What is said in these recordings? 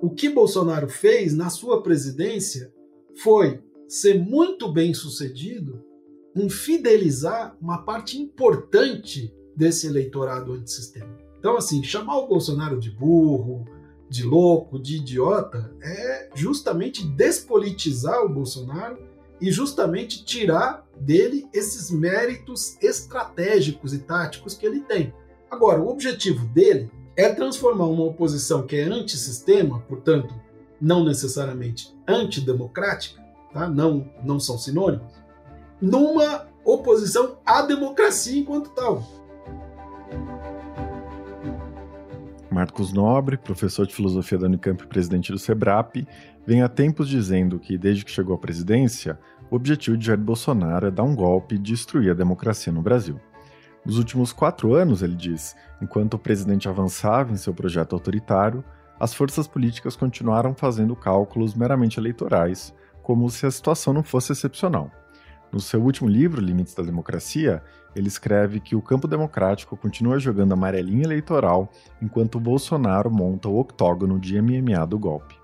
O que Bolsonaro fez na sua presidência foi ser muito bem sucedido em fidelizar uma parte importante desse eleitorado antissistema. Então, assim, chamar o Bolsonaro de burro, de louco, de idiota, é justamente despolitizar o Bolsonaro e justamente tirar dele esses méritos estratégicos e táticos que ele tem. Agora, o objetivo dele é transformar uma oposição que é antissistema, portanto, não necessariamente antidemocrática, tá? não, não são sinônimos, numa oposição à democracia enquanto tal. Marcos Nobre, professor de filosofia da Unicamp e presidente do SEBRAP, vem há tempos dizendo que, desde que chegou à presidência, o objetivo de Jair Bolsonaro é dar um golpe e destruir a democracia no Brasil. Nos últimos quatro anos, ele diz, enquanto o presidente avançava em seu projeto autoritário, as forças políticas continuaram fazendo cálculos meramente eleitorais, como se a situação não fosse excepcional. No seu último livro, Limites da Democracia, ele escreve que o campo democrático continua jogando amarelinha eleitoral enquanto Bolsonaro monta o octógono de MMA do golpe.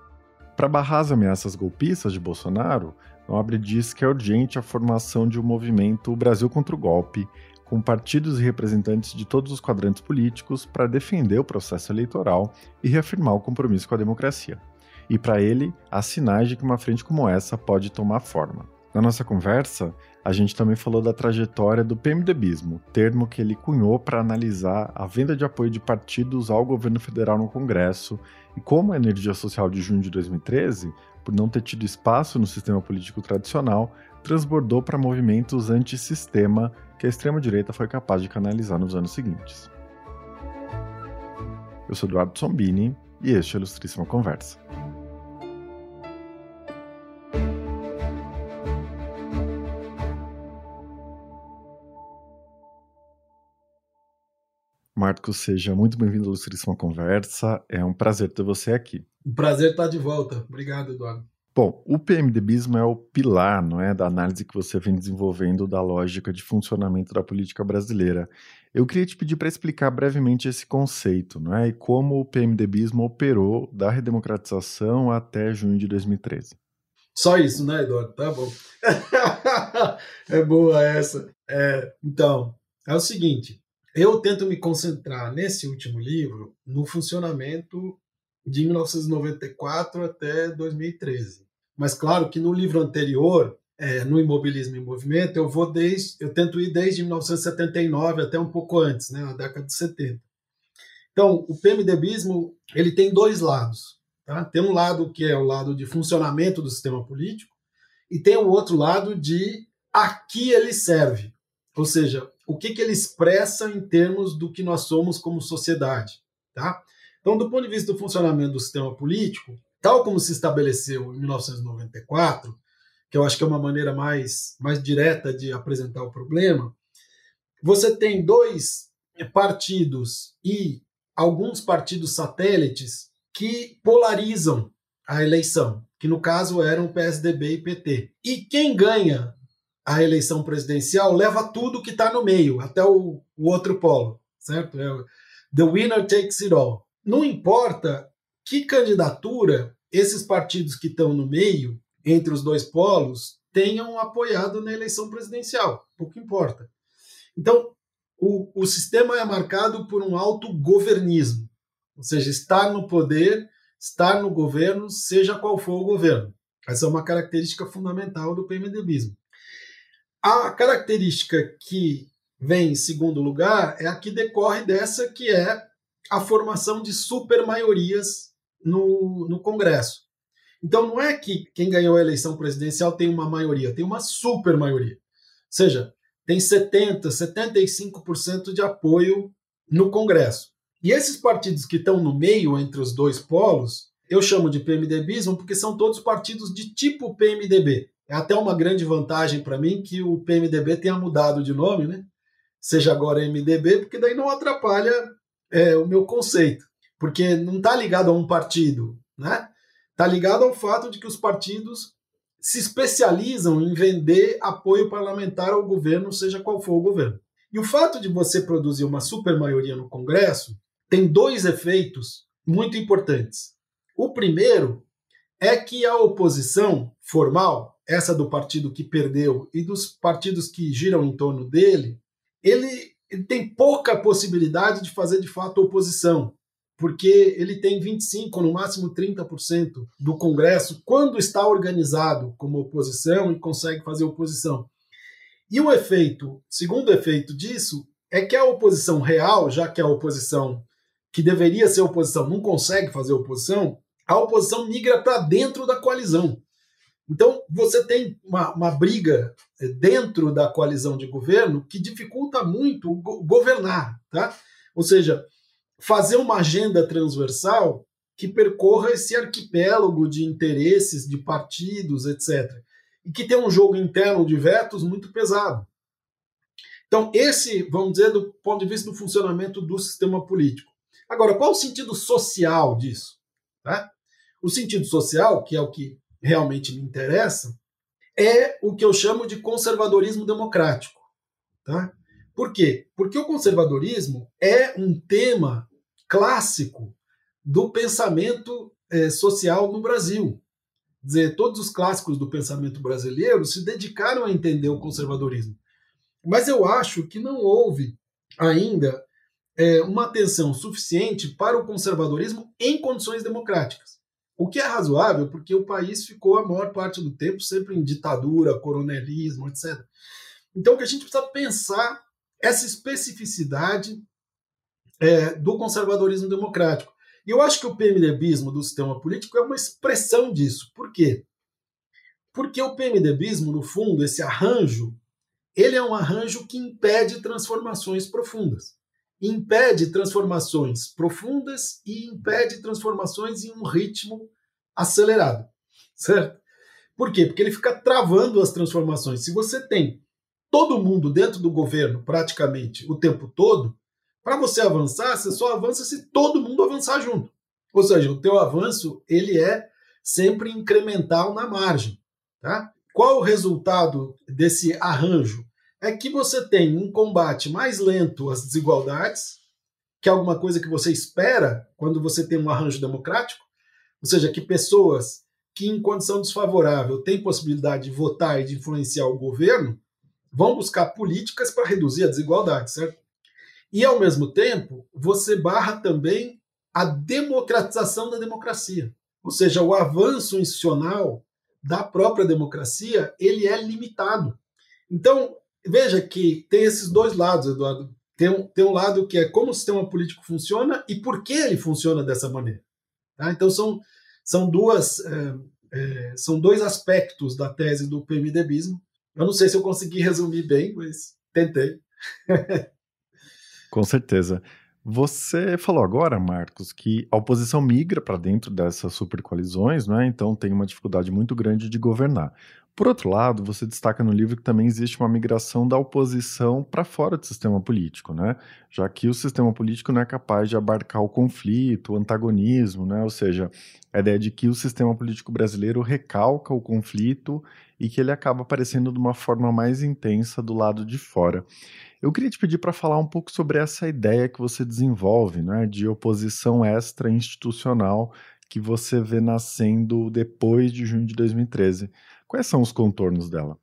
Para barrar as ameaças golpistas de Bolsonaro, Nobre diz que é urgente a formação de um movimento Brasil contra o golpe, com partidos e representantes de todos os quadrantes políticos para defender o processo eleitoral e reafirmar o compromisso com a democracia. E para ele, há sinais de que uma frente como essa pode tomar forma. Na nossa conversa, a gente também falou da trajetória do PMDBismo, termo que ele cunhou para analisar a venda de apoio de partidos ao governo federal no Congresso e como a energia social de junho de 2013, por não ter tido espaço no sistema político tradicional, transbordou para movimentos antissistema que a extrema-direita foi capaz de canalizar nos anos seguintes. Eu sou Eduardo Sombini e este é a Ilustríssima Conversa. Marcos, seja muito bem-vindo à Ilustríssima Conversa. É um prazer ter você aqui. Um prazer estar de volta. Obrigado, Eduardo. Bom, o PMDBismo é o pilar, não é, da análise que você vem desenvolvendo da lógica de funcionamento da política brasileira. Eu queria te pedir para explicar brevemente esse conceito, não é, e como o PMDBismo operou da redemocratização até junho de 2013. Só isso, né, Eduardo? Tá bom. é boa essa. É, então, é o seguinte: eu tento me concentrar nesse último livro no funcionamento de 1994 até 2013. Mas claro que no livro anterior, é, no Imobilismo em Movimento, eu vou desde, eu tento ir desde 1979 até um pouco antes, né, na década de 70. Então, o PMDBismo ele tem dois lados. Tá? Tem um lado que é o lado de funcionamento do sistema político e tem o outro lado de a que ele serve, ou seja, o que, que ele expressa em termos do que nós somos como sociedade. Tá? Então, do ponto de vista do funcionamento do sistema político, tal como se estabeleceu em 1994, que eu acho que é uma maneira mais, mais direta de apresentar o problema, você tem dois partidos e alguns partidos satélites que polarizam a eleição, que no caso eram PSDB e PT. E quem ganha a eleição presidencial leva tudo que está no meio, até o, o outro polo, certo? É, the winner takes it all. Não importa que candidatura esses partidos que estão no meio, entre os dois polos, tenham apoiado na eleição presidencial. Pouco importa. Então, o, o sistema é marcado por um autogovernismo, ou seja, estar no poder, estar no governo, seja qual for o governo. Essa é uma característica fundamental do PMDBismo. A característica que vem em segundo lugar é a que decorre dessa, que é a formação de supermaiorias no, no Congresso. Então não é que quem ganhou a eleição presidencial tem uma maioria, tem uma super maioria. Ou seja, tem 70, 75% de apoio no Congresso. E esses partidos que estão no meio entre os dois polos, eu chamo de PMDBismo porque são todos partidos de tipo PMDB. É até uma grande vantagem para mim que o PMDB tenha mudado de nome, né? Seja agora MDB, porque daí não atrapalha é, o meu conceito porque não está ligado a um partido, né? Está ligado ao fato de que os partidos se especializam em vender apoio parlamentar ao governo, seja qual for o governo. E o fato de você produzir uma supermaioria no Congresso tem dois efeitos muito importantes. O primeiro é que a oposição formal, essa do partido que perdeu e dos partidos que giram em torno dele, ele, ele tem pouca possibilidade de fazer de fato oposição, porque ele tem 25, no máximo 30% do Congresso quando está organizado como oposição e consegue fazer oposição. E o efeito, segundo efeito disso, é que a oposição real, já que a oposição que deveria ser oposição não consegue fazer oposição, a oposição migra para dentro da coalizão. Então, você tem uma, uma, briga eh, dentro da coalizão de governo que dificulta muito go governar, tá? Ou seja, fazer uma agenda transversal que percorra esse arquipélago de interesses, de partidos, etc. E que tem um jogo interno de vetos muito pesado. Então, esse, vamos dizer, do ponto de vista do funcionamento do sistema político. Agora, qual o sentido social disso? Tá? O sentido social, que é o que realmente me interessa, é o que eu chamo de conservadorismo democrático. Tá? Por quê? Porque o conservadorismo é um tema clássico do pensamento é, social no Brasil. Quer dizer, todos os clássicos do pensamento brasileiro se dedicaram a entender o conservadorismo. Mas eu acho que não houve ainda é, uma atenção suficiente para o conservadorismo em condições democráticas. O que é razoável, porque o país ficou a maior parte do tempo sempre em ditadura, coronelismo, etc. Então, o que a gente precisa pensar essa especificidade é, do conservadorismo democrático. E eu acho que o PMDBismo do sistema político é uma expressão disso. Por quê? Porque o PMDBismo, no fundo, esse arranjo, ele é um arranjo que impede transformações profundas impede transformações profundas e impede transformações em um ritmo acelerado, certo? Por quê? Porque ele fica travando as transformações. Se você tem todo mundo dentro do governo praticamente o tempo todo, para você avançar, você só avança se todo mundo avançar junto. Ou seja, o teu avanço ele é sempre incremental na margem, tá? Qual o resultado desse arranjo? é que você tem um combate mais lento às desigualdades, que é alguma coisa que você espera quando você tem um arranjo democrático, ou seja, que pessoas que em condição desfavorável têm possibilidade de votar e de influenciar o governo vão buscar políticas para reduzir a desigualdade, certo? E ao mesmo tempo, você barra também a democratização da democracia, ou seja, o avanço institucional da própria democracia, ele é limitado. Então, Veja que tem esses dois lados, Eduardo. Tem um, tem um lado que é como o sistema político funciona e por que ele funciona dessa maneira. Tá? Então são, são duas é, é, são dois aspectos da tese do PMDBismo. Eu não sei se eu consegui resumir bem, mas tentei. Com certeza. Você falou agora, Marcos, que a oposição migra para dentro dessas supercoalizões, né? então tem uma dificuldade muito grande de governar. Por outro lado, você destaca no livro que também existe uma migração da oposição para fora do sistema político, né? Já que o sistema político não é capaz de abarcar o conflito, o antagonismo, né? Ou seja, a ideia de que o sistema político brasileiro recalca o conflito e que ele acaba aparecendo de uma forma mais intensa do lado de fora. Eu queria te pedir para falar um pouco sobre essa ideia que você desenvolve, né, de oposição extra-institucional que você vê nascendo depois de junho de 2013. Quais são os contornos dela?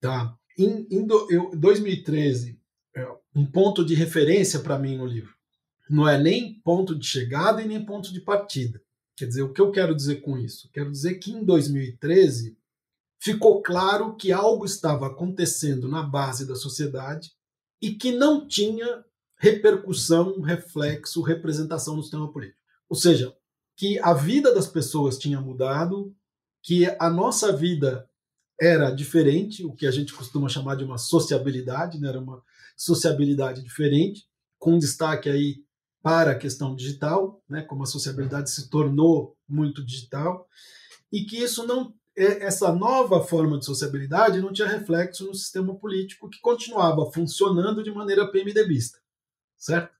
Tá. Em, em do, eu, 2013, é um ponto de referência para mim no livro. Não é nem ponto de chegada e nem ponto de partida. Quer dizer, o que eu quero dizer com isso? Quero dizer que em 2013 ficou claro que algo estava acontecendo na base da sociedade e que não tinha repercussão, reflexo, representação no sistema político. Ou seja, que a vida das pessoas tinha mudado, que a nossa vida era diferente, o que a gente costuma chamar de uma sociabilidade, né? era uma sociabilidade diferente, com destaque aí para a questão digital, né? como a sociabilidade se tornou muito digital, e que isso não é, essa nova forma de sociabilidade não tinha reflexo no sistema político que continuava funcionando de maneira PMDBista, certo?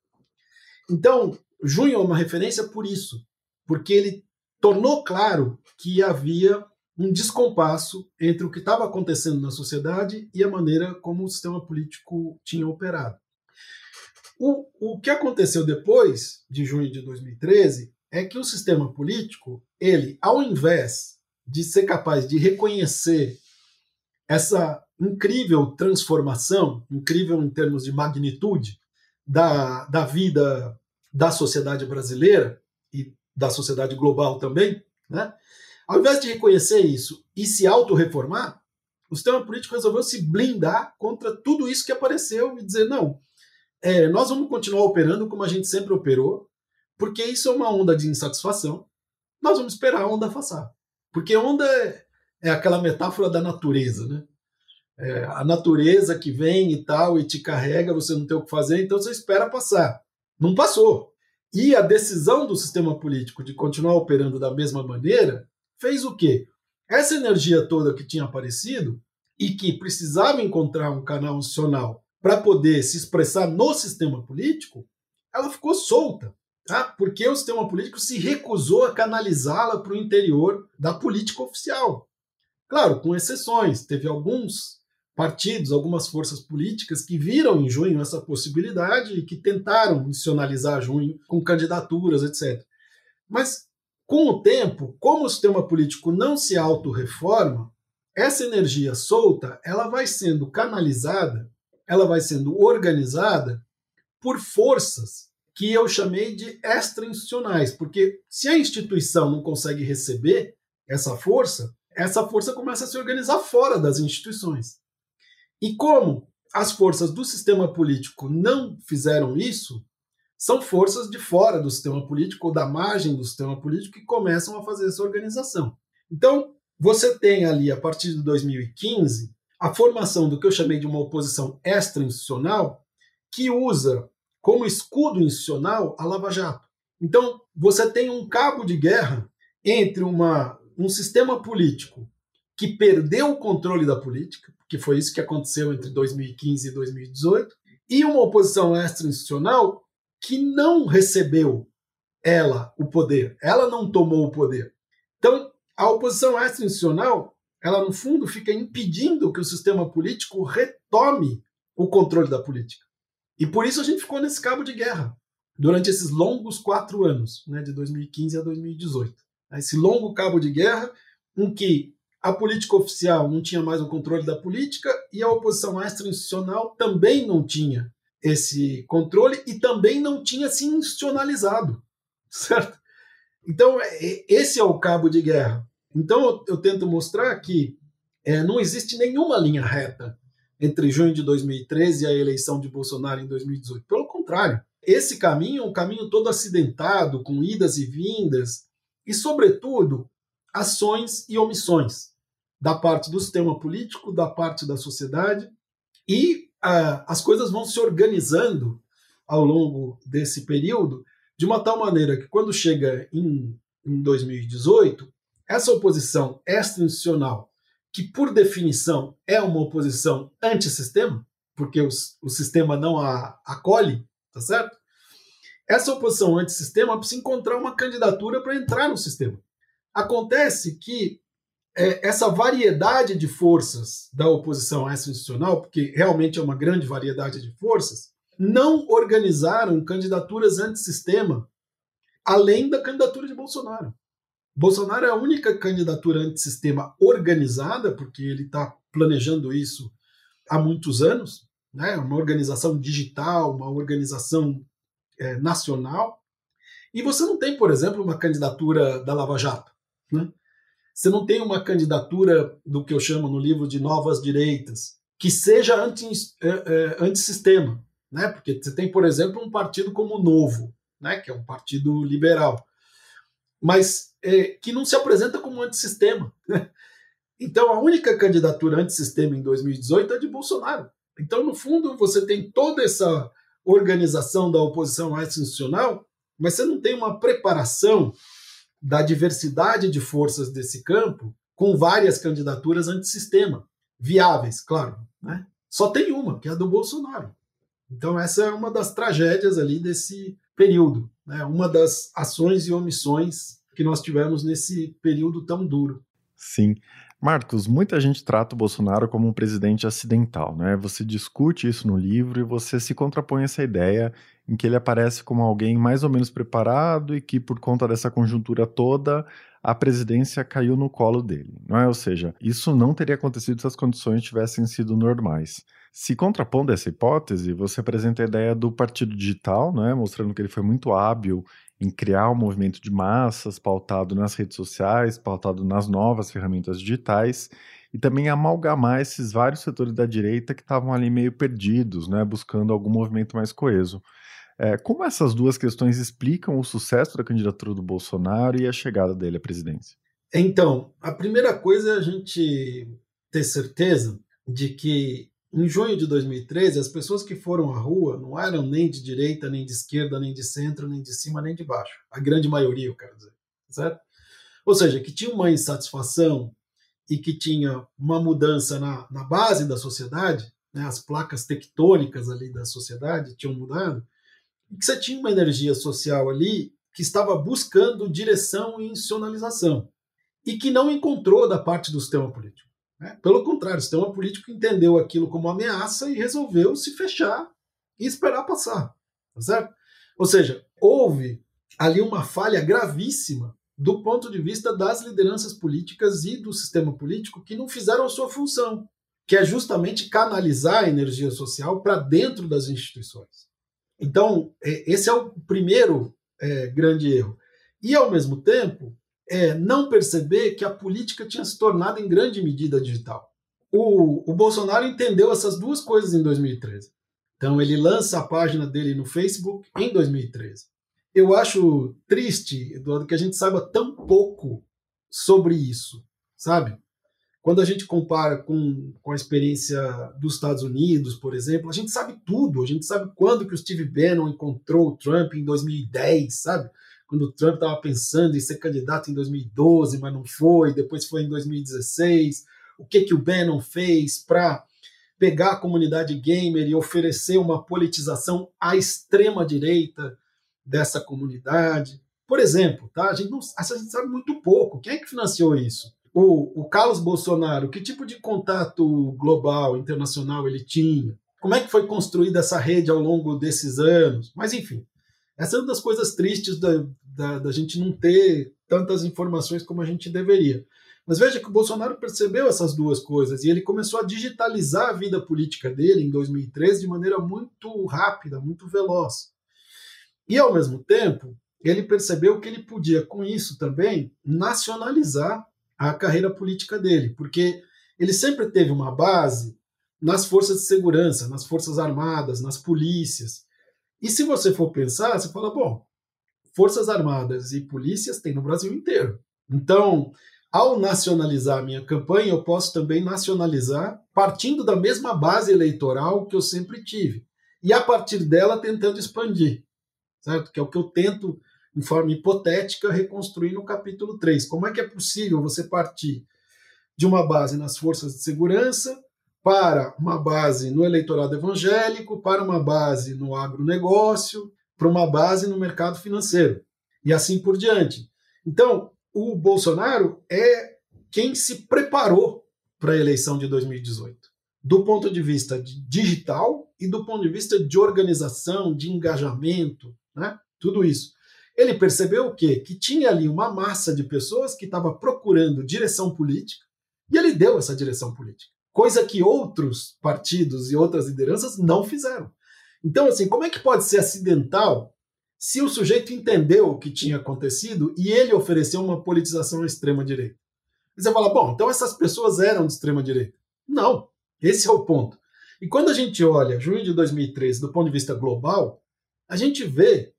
Então, junho é uma referência por isso, porque ele tornou claro que havia um descompasso entre o que estava acontecendo na sociedade e a maneira como o sistema político tinha operado. O, o que aconteceu depois de junho de 2013 é que o sistema político, ele, ao invés de ser capaz de reconhecer essa incrível transformação, incrível em termos de magnitude, da, da vida da sociedade brasileira e da sociedade global também, né? ao invés de reconhecer isso e se autorreformar, o sistema político resolveu se blindar contra tudo isso que apareceu e dizer: não, é, nós vamos continuar operando como a gente sempre operou, porque isso é uma onda de insatisfação. Nós vamos esperar a onda passar. Porque onda é, é aquela metáfora da natureza, né? É, a natureza que vem e tal e te carrega, você não tem o que fazer, então você espera passar. Não passou. E a decisão do sistema político de continuar operando da mesma maneira fez o quê? Essa energia toda que tinha aparecido e que precisava encontrar um canal institucional para poder se expressar no sistema político, ela ficou solta, tá? porque o sistema político se recusou a canalizá-la para o interior da política oficial. Claro, com exceções. Teve alguns partidos, algumas forças políticas que viram em junho essa possibilidade e que tentaram institucionalizar junho com candidaturas, etc. Mas, com o tempo, como o sistema político não se autorreforma, essa energia solta ela vai sendo canalizada ela vai sendo organizada por forças que eu chamei de extra-institucionais, porque se a instituição não consegue receber essa força, essa força começa a se organizar fora das instituições. E como as forças do sistema político não fizeram isso, são forças de fora do sistema político ou da margem do sistema político que começam a fazer essa organização. Então, você tem ali, a partir de 2015, a formação do que eu chamei de uma oposição extra-institucional, que usa como escudo institucional a Lava Jato. Então, você tem um cabo de guerra entre uma, um sistema político que perdeu o controle da política, que foi isso que aconteceu entre 2015 e 2018, e uma oposição extra-institucional que não recebeu ela o poder, ela não tomou o poder. Então, a oposição extra-institucional ela no fundo fica impedindo que o sistema político retome o controle da política. E por isso a gente ficou nesse cabo de guerra durante esses longos quatro anos, né, de 2015 a 2018. Esse longo cabo de guerra em que a política oficial não tinha mais o controle da política e a oposição extra-institucional também não tinha esse controle e também não tinha se institucionalizado, certo? Então, é, esse é o cabo de guerra. Então eu, eu tento mostrar que é, não existe nenhuma linha reta entre junho de 2013 e a eleição de Bolsonaro em 2018. Pelo contrário, esse caminho é um caminho todo acidentado, com idas e vindas, e, sobretudo, ações e omissões da parte do sistema político, da parte da sociedade, e ah, as coisas vão se organizando ao longo desse período de uma tal maneira que, quando chega em, em 2018, essa oposição extra-institucional, que por definição é uma oposição antissistema, porque o, o sistema não a acolhe, tá certo? Essa oposição antissistema precisa encontrar uma candidatura para entrar no sistema. Acontece que é, essa variedade de forças da oposição extra-institucional, porque realmente é uma grande variedade de forças, não organizaram candidaturas antissistema além da candidatura de Bolsonaro. Bolsonaro é a única candidatura antissistema organizada, porque ele está planejando isso há muitos anos, né? uma organização digital, uma organização é, nacional. E você não tem, por exemplo, uma candidatura da Lava Jato. Né? Você não tem uma candidatura do que eu chamo no livro de novas direitas, que seja anti, é, é, antissistema. Né? Porque você tem, por exemplo, um partido como o Novo, né? que é um partido liberal mas é, que não se apresenta como antissistema. Né? Então, a única candidatura antissistema em 2018 é de Bolsonaro. Então, no fundo, você tem toda essa organização da oposição mais institucional, mas você não tem uma preparação da diversidade de forças desse campo com várias candidaturas antissistema, viáveis, claro. Né? Só tem uma, que é a do Bolsonaro. Então, essa é uma das tragédias ali desse período, né? uma das ações e omissões que nós tivemos nesse período tão duro. Sim. Marcos, muita gente trata o Bolsonaro como um presidente acidental, né? Você discute isso no livro e você se contrapõe a essa ideia em que ele aparece como alguém mais ou menos preparado e que, por conta dessa conjuntura toda, a presidência caiu no colo dele, não é? Ou seja, isso não teria acontecido se as condições tivessem sido normais. Se contrapondo essa hipótese, você apresenta a ideia do partido digital, né, mostrando que ele foi muito hábil em criar um movimento de massas pautado nas redes sociais, pautado nas novas ferramentas digitais e também amalgamar esses vários setores da direita que estavam ali meio perdidos, né, buscando algum movimento mais coeso. É, como essas duas questões explicam o sucesso da candidatura do Bolsonaro e a chegada dele à presidência? Então, a primeira coisa é a gente ter certeza de que em junho de 2013, as pessoas que foram à rua não eram nem de direita, nem de esquerda, nem de centro, nem de cima, nem de baixo. A grande maioria, eu quero dizer. Certo? Ou seja, que tinha uma insatisfação e que tinha uma mudança na, na base da sociedade, né, as placas tectônicas ali da sociedade tinham mudado, e que você tinha uma energia social ali que estava buscando direção e institucionalização, e que não encontrou da parte do sistema político. Né? Pelo contrário, o sistema político entendeu aquilo como ameaça e resolveu se fechar e esperar passar. Tá certo? Ou seja, houve ali uma falha gravíssima do ponto de vista das lideranças políticas e do sistema político que não fizeram a sua função, que é justamente canalizar a energia social para dentro das instituições. Então, é, esse é o primeiro é, grande erro. E, ao mesmo tempo, é, não perceber que a política tinha se tornado em grande medida digital. O, o Bolsonaro entendeu essas duas coisas em 2013. Então ele lança a página dele no Facebook em 2013. Eu acho triste, Eduardo, que a gente saiba tão pouco sobre isso, sabe? Quando a gente compara com, com a experiência dos Estados Unidos, por exemplo, a gente sabe tudo. A gente sabe quando que o Steve Bannon encontrou o Trump em 2010, sabe? quando o Trump estava pensando em ser candidato em 2012, mas não foi, depois foi em 2016. O que, que o Bannon fez para pegar a comunidade gamer e oferecer uma politização à extrema direita dessa comunidade? Por exemplo, tá? a, gente não, a gente sabe muito pouco. Quem é que financiou isso? O, o Carlos Bolsonaro, que tipo de contato global, internacional ele tinha? Como é que foi construída essa rede ao longo desses anos? Mas, enfim, essa é uma das coisas tristes da, da, da gente não ter tantas informações como a gente deveria. Mas veja que o Bolsonaro percebeu essas duas coisas e ele começou a digitalizar a vida política dele em 2013 de maneira muito rápida, muito veloz. E, ao mesmo tempo, ele percebeu que ele podia, com isso também, nacionalizar a carreira política dele, porque ele sempre teve uma base nas forças de segurança, nas forças armadas, nas polícias. E se você for pensar, você fala, bom, Forças Armadas e polícias tem no Brasil inteiro. Então, ao nacionalizar a minha campanha, eu posso também nacionalizar partindo da mesma base eleitoral que eu sempre tive. E a partir dela tentando expandir, certo? Que é o que eu tento, em forma hipotética, reconstruir no capítulo 3. Como é que é possível você partir de uma base nas forças de segurança para uma base no eleitorado evangélico, para uma base no agronegócio, para uma base no mercado financeiro e assim por diante. Então, o Bolsonaro é quem se preparou para a eleição de 2018, do ponto de vista de digital e do ponto de vista de organização, de engajamento, né? Tudo isso. Ele percebeu o quê? Que tinha ali uma massa de pessoas que estava procurando direção política e ele deu essa direção política, coisa que outros partidos e outras lideranças não fizeram. Então, assim, como é que pode ser acidental se o sujeito entendeu o que tinha acontecido e ele ofereceu uma politização à extrema-direita? Você fala, bom, então essas pessoas eram de extrema-direita. Não, esse é o ponto. E quando a gente olha junho de 2013 do ponto de vista global, a gente vê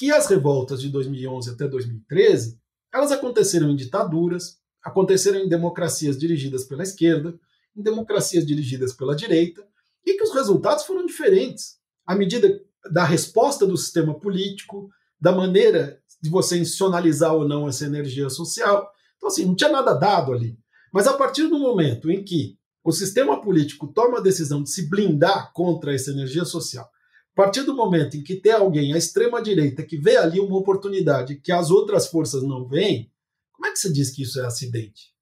que as revoltas de 2011 até 2013 elas aconteceram em ditaduras, aconteceram em democracias dirigidas pela esquerda, em democracias dirigidas pela direita, e que os resultados foram diferentes à medida da resposta do sistema político, da maneira de você institucionalizar ou não essa energia social. Então, assim, não tinha nada dado ali. Mas a partir do momento em que o sistema político toma a decisão de se blindar contra essa energia social, a partir do momento em que tem alguém à extrema-direita que vê ali uma oportunidade que as outras forças não veem, como é que você diz que isso é acidente?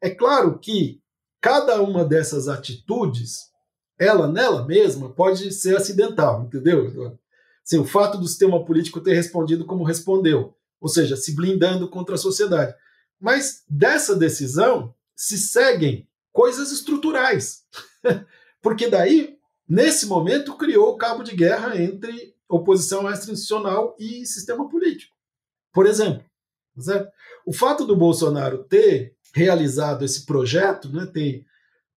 É claro que cada uma dessas atitudes, ela nela mesma pode ser acidental, entendeu? Assim, o fato do sistema político ter respondido como respondeu, ou seja, se blindando contra a sociedade. Mas dessa decisão se seguem coisas estruturais. Porque daí, nesse momento, criou o cabo de guerra entre oposição extra-institucional e sistema político. Por exemplo, certo? o fato do Bolsonaro ter realizado esse projeto, né, ter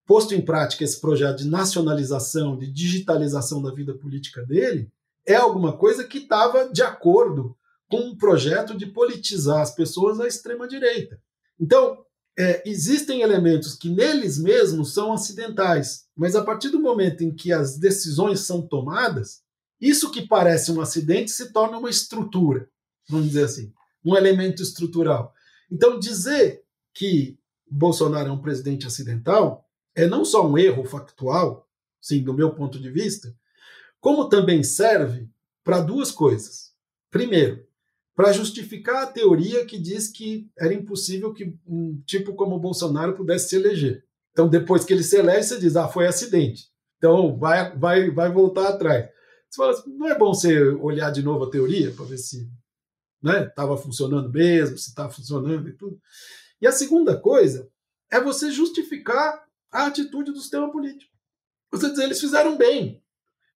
posto em prática esse projeto de nacionalização, de digitalização da vida política dele, é alguma coisa que estava de acordo com um projeto de politizar as pessoas à extrema-direita. Então, é, existem elementos que neles mesmos são acidentais, mas a partir do momento em que as decisões são tomadas, isso que parece um acidente se torna uma estrutura, vamos dizer assim, um elemento estrutural. Então, dizer que Bolsonaro é um presidente acidental é não só um erro factual, sim, do meu ponto de vista, como também serve para duas coisas. Primeiro, para justificar a teoria que diz que era impossível que um tipo como o Bolsonaro pudesse se eleger. Então, depois que ele se elege, você diz, ah, foi acidente. Então, vai, vai, vai voltar atrás. Você fala assim, não é bom você olhar de novo a teoria para ver se estava né, funcionando mesmo, se está funcionando e tudo. E a segunda coisa é você justificar a atitude do sistema político. Você dizer, eles fizeram bem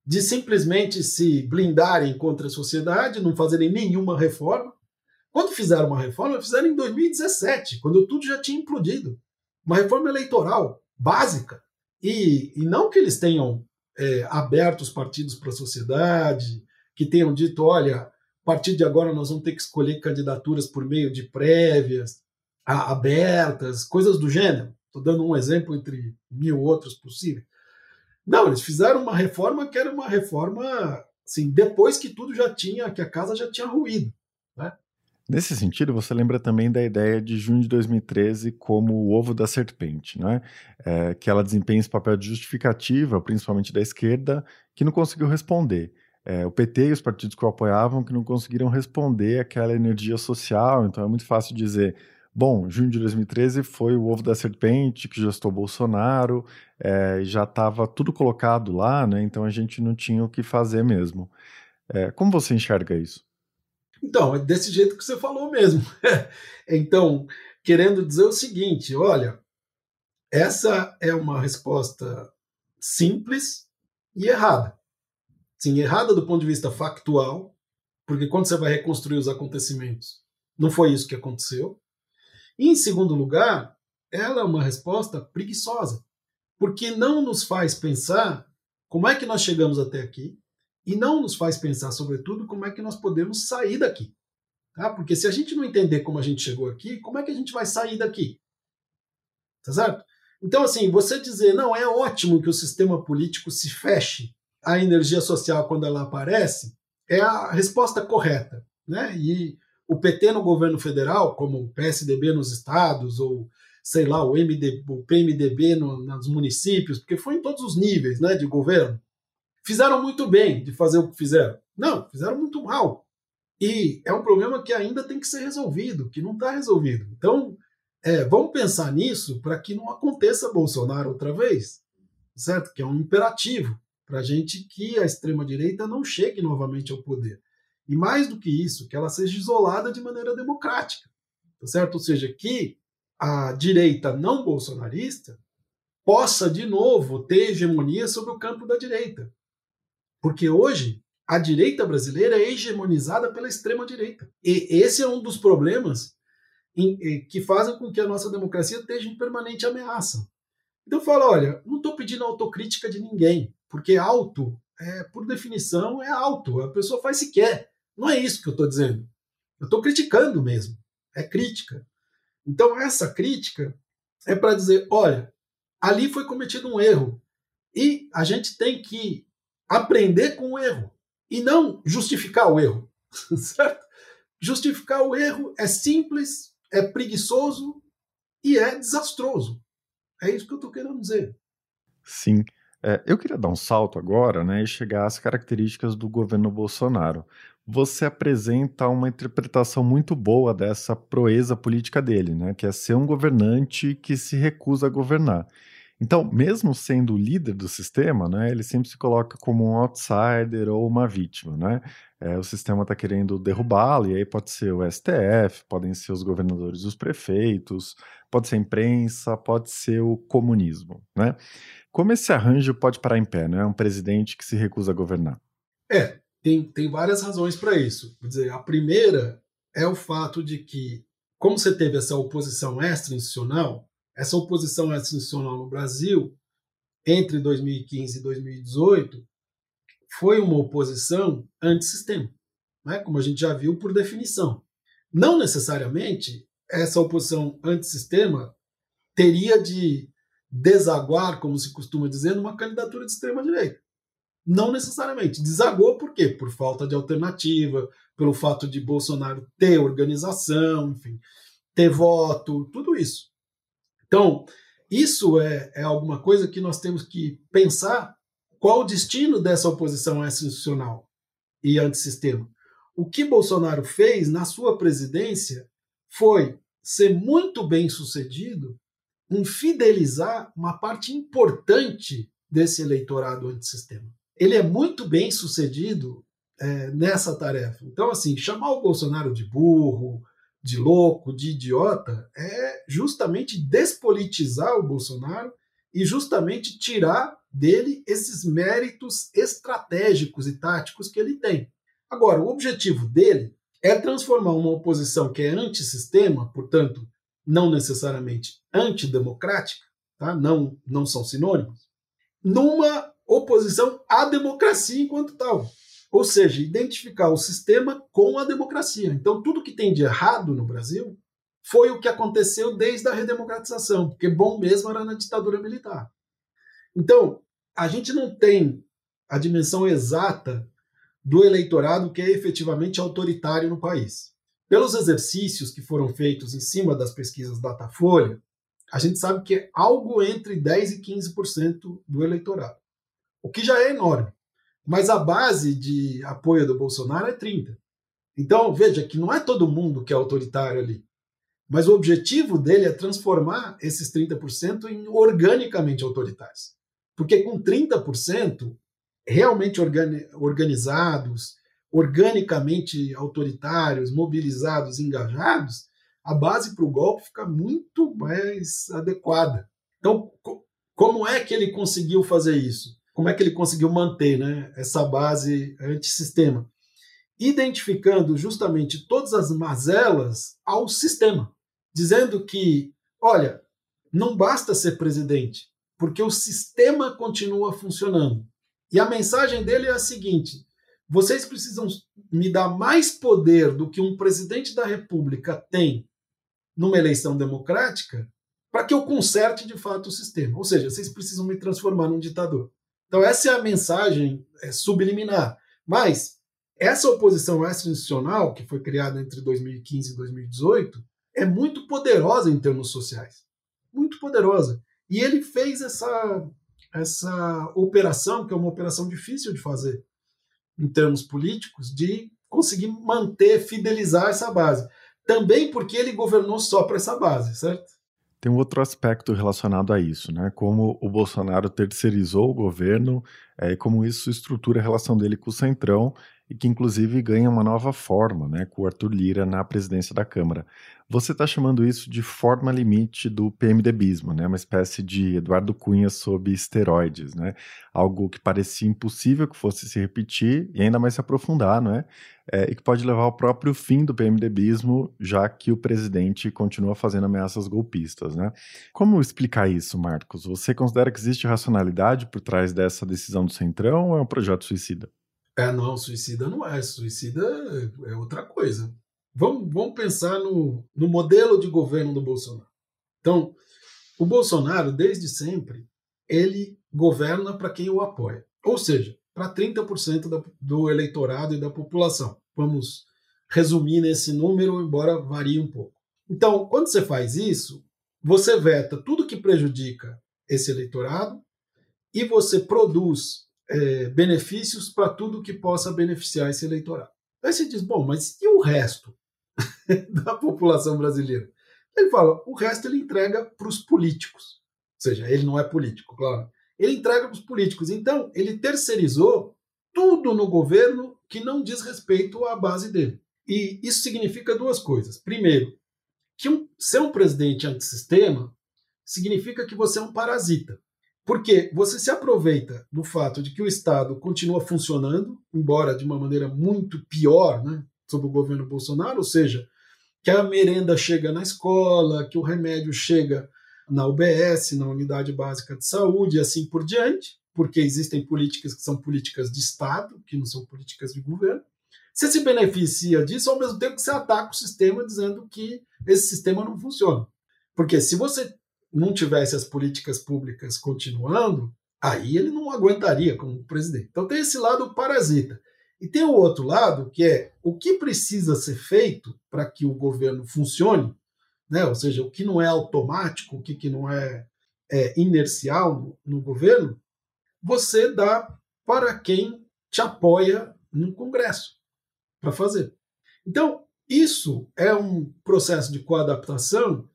de simplesmente se blindarem contra a sociedade, não fazerem nenhuma reforma. Quando fizeram uma reforma, fizeram em 2017, quando tudo já tinha implodido. Uma reforma eleitoral básica. E, e não que eles tenham é, aberto os partidos para a sociedade, que tenham dito: olha, a partir de agora nós vamos ter que escolher candidaturas por meio de prévias, abertas, coisas do gênero. Estou dando um exemplo entre mil outros possíveis. Não, eles fizeram uma reforma que era uma reforma, assim, depois que tudo já tinha, que a casa já tinha ruído. Né? Nesse sentido, você lembra também da ideia de junho de 2013 como o ovo da serpente, né? É, que ela desempenha esse papel de justificativa, principalmente da esquerda, que não conseguiu responder. É, o PT e os partidos que o apoiavam que não conseguiram responder aquela energia social, então é muito fácil dizer Bom, junho de 2013 foi o ovo da serpente que gestou Bolsonaro, é, já estava tudo colocado lá, né? Então a gente não tinha o que fazer mesmo. É, como você enxerga isso? Então, é desse jeito que você falou mesmo. então, querendo dizer o seguinte: olha, essa é uma resposta simples e errada. Sim, errada do ponto de vista factual, porque quando você vai reconstruir os acontecimentos, não foi isso que aconteceu. Em segundo lugar, ela é uma resposta preguiçosa, porque não nos faz pensar como é que nós chegamos até aqui e não nos faz pensar, sobretudo, como é que nós podemos sair daqui. Tá? Porque se a gente não entender como a gente chegou aqui, como é que a gente vai sair daqui? Tá certo? Então, assim, você dizer, não, é ótimo que o sistema político se feche à energia social quando ela aparece, é a resposta correta. Né? E o PT no governo federal, como o PSDB nos estados, ou sei lá, o, MD, o PMDB no, nos municípios, porque foi em todos os níveis né, de governo, fizeram muito bem de fazer o que fizeram. Não, fizeram muito mal. E é um problema que ainda tem que ser resolvido, que não está resolvido. Então, é, vamos pensar nisso para que não aconteça Bolsonaro outra vez, certo? Que é um imperativo para a gente que a extrema-direita não chegue novamente ao poder. E mais do que isso, que ela seja isolada de maneira democrática, tá certo? Ou seja, que a direita não bolsonarista possa de novo ter hegemonia sobre o campo da direita. Porque hoje a direita brasileira é hegemonizada pela extrema direita. E esse é um dos problemas em, que fazem com que a nossa democracia esteja em permanente ameaça. Então falo, olha, não estou pedindo autocrítica de ninguém, porque alto, é, por definição, é alto. A pessoa faz se quer. Não é isso que eu estou dizendo. Eu estou criticando mesmo. É crítica. Então, essa crítica é para dizer: olha, ali foi cometido um erro. E a gente tem que aprender com o erro. E não justificar o erro. Certo? Justificar o erro é simples, é preguiçoso e é desastroso. É isso que eu estou querendo dizer. Sim. É, eu queria dar um salto agora né, e chegar às características do governo Bolsonaro. Você apresenta uma interpretação muito boa dessa proeza política dele, né? Que é ser um governante que se recusa a governar. Então, mesmo sendo o líder do sistema, né, ele sempre se coloca como um outsider ou uma vítima, né? É, o sistema está querendo derrubá-lo, e aí pode ser o STF, podem ser os governadores os prefeitos, pode ser a imprensa, pode ser o comunismo, né? Como esse arranjo pode parar em pé, né? Um presidente que se recusa a governar. É, tem, tem várias razões para isso. Quer dizer, a primeira é o fato de que, como você teve essa oposição extra-institucional, essa oposição institucional no Brasil, entre 2015 e 2018, foi uma oposição antissistema, né? como a gente já viu por definição. Não necessariamente essa oposição antissistema teria de desaguar, como se costuma dizer, numa candidatura de extrema-direita. Não necessariamente. Desagou por quê? Por falta de alternativa, pelo fato de Bolsonaro ter organização, enfim, ter voto, tudo isso. Então, isso é, é alguma coisa que nós temos que pensar qual o destino dessa oposição institucional e antissistema. O que Bolsonaro fez na sua presidência foi ser muito bem sucedido em fidelizar uma parte importante desse eleitorado antissistema. Ele é muito bem sucedido é, nessa tarefa. Então, assim, chamar o Bolsonaro de burro, de louco, de idiota, é justamente despolitizar o Bolsonaro e justamente tirar dele esses méritos estratégicos e táticos que ele tem. Agora, o objetivo dele é transformar uma oposição que é antissistema, portanto, não necessariamente antidemocrática, tá? não, não são sinônimos, numa oposição à democracia enquanto tal. Ou seja, identificar o sistema com a democracia. Então, tudo que tem de errado no Brasil foi o que aconteceu desde a redemocratização, porque bom mesmo era na ditadura militar. Então, a gente não tem a dimensão exata do eleitorado que é efetivamente autoritário no país. Pelos exercícios que foram feitos em cima das pesquisas Datafolha, a gente sabe que é algo entre 10% e 15% do eleitorado, o que já é enorme. Mas a base de apoio do Bolsonaro é 30. Então, veja que não é todo mundo que é autoritário ali. Mas o objetivo dele é transformar esses 30% em organicamente autoritários. Porque com 30% realmente organizados, organicamente autoritários, mobilizados, engajados, a base para o golpe fica muito mais adequada. Então, como é que ele conseguiu fazer isso? Como é que ele conseguiu manter né, essa base antissistema? Identificando justamente todas as mazelas ao sistema, dizendo que, olha, não basta ser presidente, porque o sistema continua funcionando. E a mensagem dele é a seguinte: vocês precisam me dar mais poder do que um presidente da República tem numa eleição democrática para que eu conserte de fato o sistema. Ou seja, vocês precisam me transformar num ditador. Então, essa é a mensagem é, subliminar. Mas essa oposição extra-institucional, que foi criada entre 2015 e 2018, é muito poderosa em termos sociais. Muito poderosa. E ele fez essa, essa operação, que é uma operação difícil de fazer em termos políticos, de conseguir manter, fidelizar essa base. Também porque ele governou só para essa base, certo? Tem um outro aspecto relacionado a isso, né? Como o Bolsonaro terceirizou o governo, é, como isso estrutura a relação dele com o Centrão e que inclusive ganha uma nova forma, né, com o Arthur Lira na presidência da Câmara. Você está chamando isso de forma limite do PMDBismo, né, uma espécie de Eduardo Cunha sob esteroides, né, algo que parecia impossível que fosse se repetir e ainda mais se aprofundar, não é? é e que pode levar ao próprio fim do PMDBismo, já que o presidente continua fazendo ameaças golpistas, né? Como explicar isso, Marcos? Você considera que existe racionalidade por trás dessa decisão do Centrão ou é um projeto suicida? É, não, suicida não é. Suicida é outra coisa. Vamos, vamos pensar no, no modelo de governo do Bolsonaro. Então, o Bolsonaro, desde sempre, ele governa para quem o apoia. Ou seja, para 30% da, do eleitorado e da população. Vamos resumir nesse número, embora varie um pouco. Então, quando você faz isso, você veta tudo que prejudica esse eleitorado e você produz é, benefícios para tudo que possa beneficiar esse eleitorado. Aí você diz, bom, mas e o resto da população brasileira? Ele fala, o resto ele entrega para os políticos. Ou seja, ele não é político, claro. Ele entrega para os políticos. Então, ele terceirizou tudo no governo que não diz respeito à base dele. E isso significa duas coisas. Primeiro, que um, ser um presidente antissistema significa que você é um parasita. Porque você se aproveita do fato de que o Estado continua funcionando, embora de uma maneira muito pior, né, sob o governo Bolsonaro, ou seja, que a merenda chega na escola, que o remédio chega na UBS, na Unidade Básica de Saúde e assim por diante, porque existem políticas que são políticas de Estado, que não são políticas de governo. Você se beneficia disso ao mesmo tempo que você ataca o sistema dizendo que esse sistema não funciona. Porque se você não tivesse as políticas públicas continuando, aí ele não aguentaria como presidente. Então tem esse lado parasita. E tem o outro lado, que é o que precisa ser feito para que o governo funcione, né? ou seja, o que não é automático, o que, que não é, é inercial no, no governo, você dá para quem te apoia no Congresso para fazer. Então, isso é um processo de coadaptação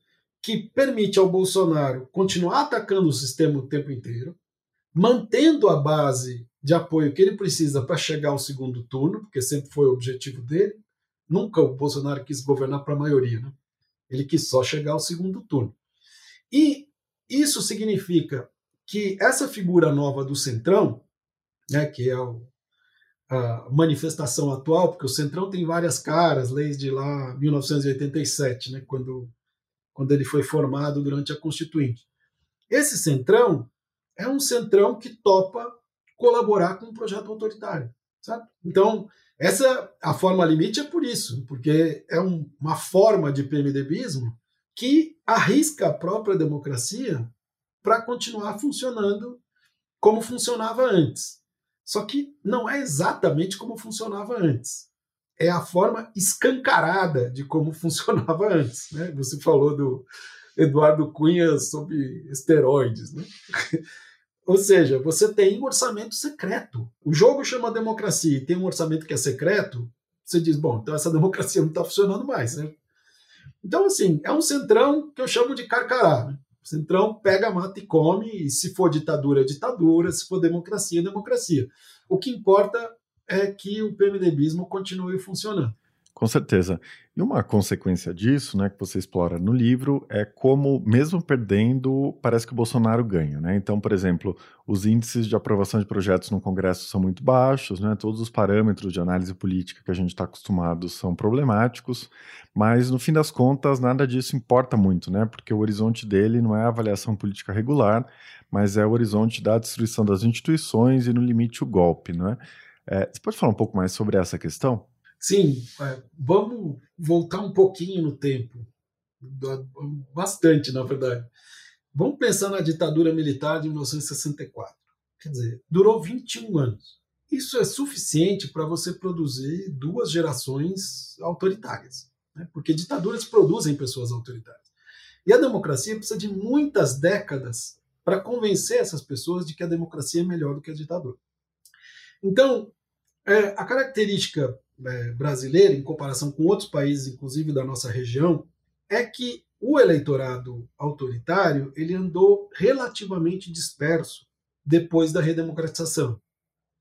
que permite ao Bolsonaro continuar atacando o sistema o tempo inteiro, mantendo a base de apoio que ele precisa para chegar ao segundo turno, porque sempre foi o objetivo dele. Nunca o Bolsonaro quis governar para a maioria, né? ele quis só chegar ao segundo turno. E isso significa que essa figura nova do Centrão, né, que é o, a manifestação atual, porque o Centrão tem várias caras, desde lá 1987, né, quando, quando ele foi formado durante a Constituinte. Esse Centrão é um Centrão que topa colaborar com um projeto autoritário, sabe? Então, essa a forma limite é por isso, porque é um, uma forma de PMDBismo que arrisca a própria democracia para continuar funcionando como funcionava antes. Só que não é exatamente como funcionava antes. É a forma escancarada de como funcionava antes. Né? Você falou do Eduardo Cunha sobre esteroides. Né? Ou seja, você tem um orçamento secreto. O jogo chama democracia e tem um orçamento que é secreto. Você diz, bom, então essa democracia não está funcionando mais. Né? Então, assim, é um centrão que eu chamo de carcará. Né? Centrão pega, mata e come, e se for ditadura, é ditadura, se for democracia, é democracia. O que importa é que o PMDBismo continue funcionando. Com certeza. E uma consequência disso, né, que você explora no livro, é como, mesmo perdendo, parece que o Bolsonaro ganha. Né? Então, por exemplo, os índices de aprovação de projetos no Congresso são muito baixos, né? todos os parâmetros de análise política que a gente está acostumado são problemáticos, mas no fim das contas, nada disso importa muito, né? porque o horizonte dele não é a avaliação política regular, mas é o horizonte da destruição das instituições e, no limite, o golpe. Né? É, você pode falar um pouco mais sobre essa questão? Sim, é, vamos voltar um pouquinho no tempo, bastante, na verdade. Vamos pensar na ditadura militar de 1964. Quer dizer, durou 21 anos. Isso é suficiente para você produzir duas gerações autoritárias, né? porque ditaduras produzem pessoas autoritárias. E a democracia precisa de muitas décadas para convencer essas pessoas de que a democracia é melhor do que a ditadura. Então, é, a característica é, brasileira, em comparação com outros países, inclusive da nossa região, é que o eleitorado autoritário ele andou relativamente disperso depois da redemocratização.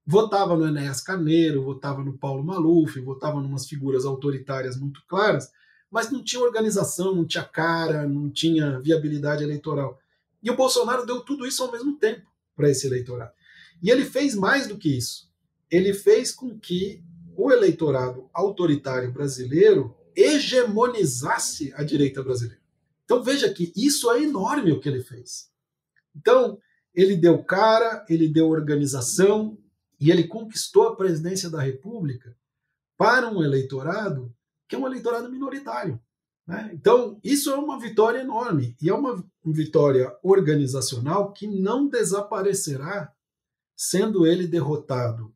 Votava no Enéas Carneiro, votava no Paulo Maluf, votava em umas figuras autoritárias muito claras, mas não tinha organização, não tinha cara, não tinha viabilidade eleitoral. E o Bolsonaro deu tudo isso ao mesmo tempo para esse eleitorado. E ele fez mais do que isso. Ele fez com que o eleitorado autoritário brasileiro hegemonizasse a direita brasileira. Então veja que isso é enorme o que ele fez. Então, ele deu cara, ele deu organização e ele conquistou a presidência da República para um eleitorado que é um eleitorado minoritário. Né? Então, isso é uma vitória enorme e é uma vitória organizacional que não desaparecerá sendo ele derrotado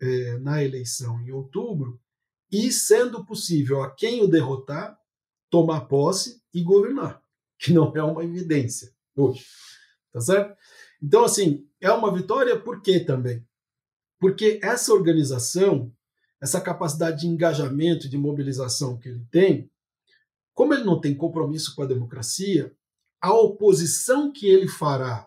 é, na eleição em outubro, e sendo possível a quem o derrotar tomar posse e governar, que não é uma evidência hoje. Tá certo? Então, assim, é uma vitória por quê também? Porque essa organização essa capacidade de engajamento, de mobilização que ele tem, como ele não tem compromisso com a democracia, a oposição que ele fará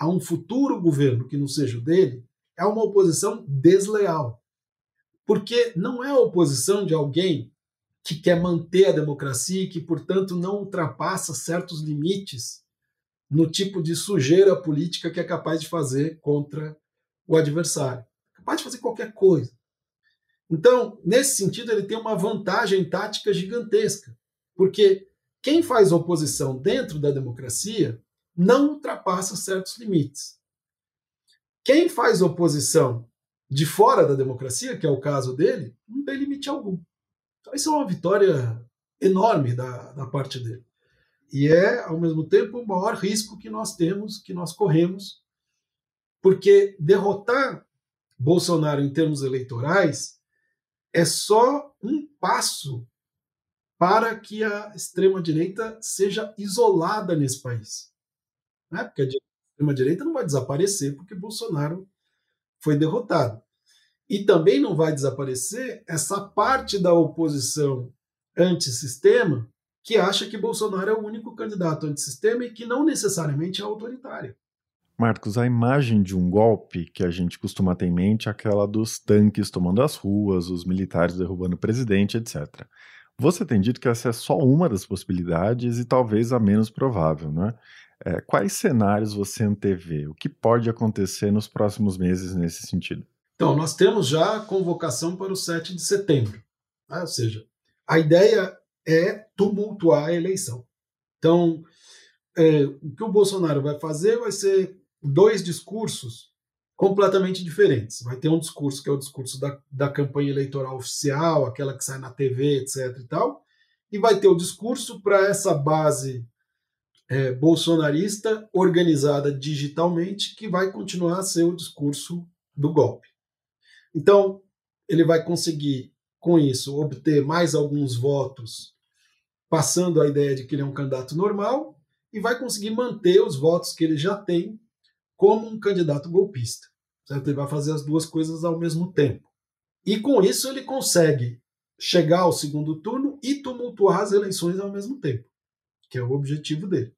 a um futuro governo que não seja o dele é uma oposição desleal. Porque não é a oposição de alguém que quer manter a democracia e que, portanto, não ultrapassa certos limites no tipo de sujeira política que é capaz de fazer contra o adversário. Capaz de fazer qualquer coisa. Então, nesse sentido, ele tem uma vantagem tática gigantesca, porque quem faz oposição dentro da democracia não ultrapassa certos limites. Quem faz oposição de fora da democracia, que é o caso dele, não tem limite algum. Então, isso é uma vitória enorme da, da parte dele. E é, ao mesmo tempo, o maior risco que nós temos, que nós corremos, porque derrotar Bolsonaro em termos eleitorais é só um passo para que a extrema-direita seja isolada nesse país. Né? Porque a extrema-direita não vai desaparecer porque Bolsonaro foi derrotado. E também não vai desaparecer essa parte da oposição antissistema que acha que Bolsonaro é o único candidato antissistema e que não necessariamente é autoritário. Marcos, a imagem de um golpe que a gente costuma ter em mente é aquela dos tanques tomando as ruas, os militares derrubando o presidente, etc. Você tem dito que essa é só uma das possibilidades e talvez a menos provável, não é? É quais cenários você antevê? O que pode acontecer nos próximos meses nesse sentido? Então, nós temos já a convocação para o 7 de setembro. Né? Ou seja, a ideia é tumultuar a eleição. Então, é, o que o Bolsonaro vai fazer vai ser dois discursos completamente diferentes. Vai ter um discurso que é o discurso da, da campanha eleitoral oficial, aquela que sai na TV, etc. e tal, e vai ter o discurso para essa base é, bolsonarista organizada digitalmente, que vai continuar a ser o discurso do golpe. Então, ele vai conseguir, com isso, obter mais alguns votos, passando a ideia de que ele é um candidato normal, e vai conseguir manter os votos que ele já tem como um candidato golpista. Certo? Ele vai fazer as duas coisas ao mesmo tempo. E com isso ele consegue chegar ao segundo turno e tumultuar as eleições ao mesmo tempo, que é o objetivo dele.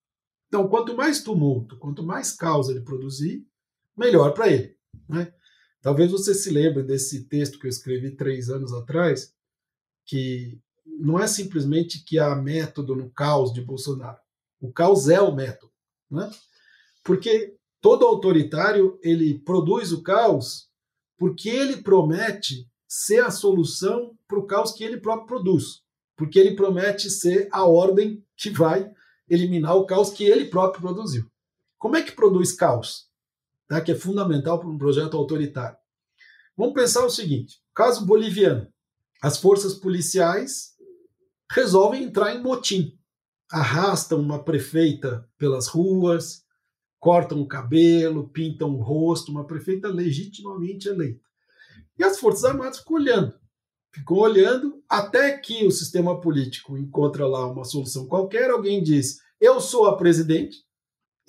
Então, quanto mais tumulto, quanto mais causa ele produzir, melhor para ele. Né? Talvez você se lembre desse texto que eu escrevi três anos atrás, que não é simplesmente que há método no caos de Bolsonaro. O caos é o método. Né? Porque Todo autoritário ele produz o caos porque ele promete ser a solução para o caos que ele próprio produz, porque ele promete ser a ordem que vai eliminar o caos que ele próprio produziu. Como é que produz caos? Tá? Que é fundamental para um projeto autoritário. Vamos pensar o seguinte: caso boliviano, as forças policiais resolvem entrar em motim, arrastam uma prefeita pelas ruas, cortam o cabelo, pintam o rosto, uma prefeita legitimamente eleita. E as Forças Armadas ficam olhando. Ficam olhando até que o sistema político encontra lá uma solução qualquer, alguém diz, eu sou a presidente,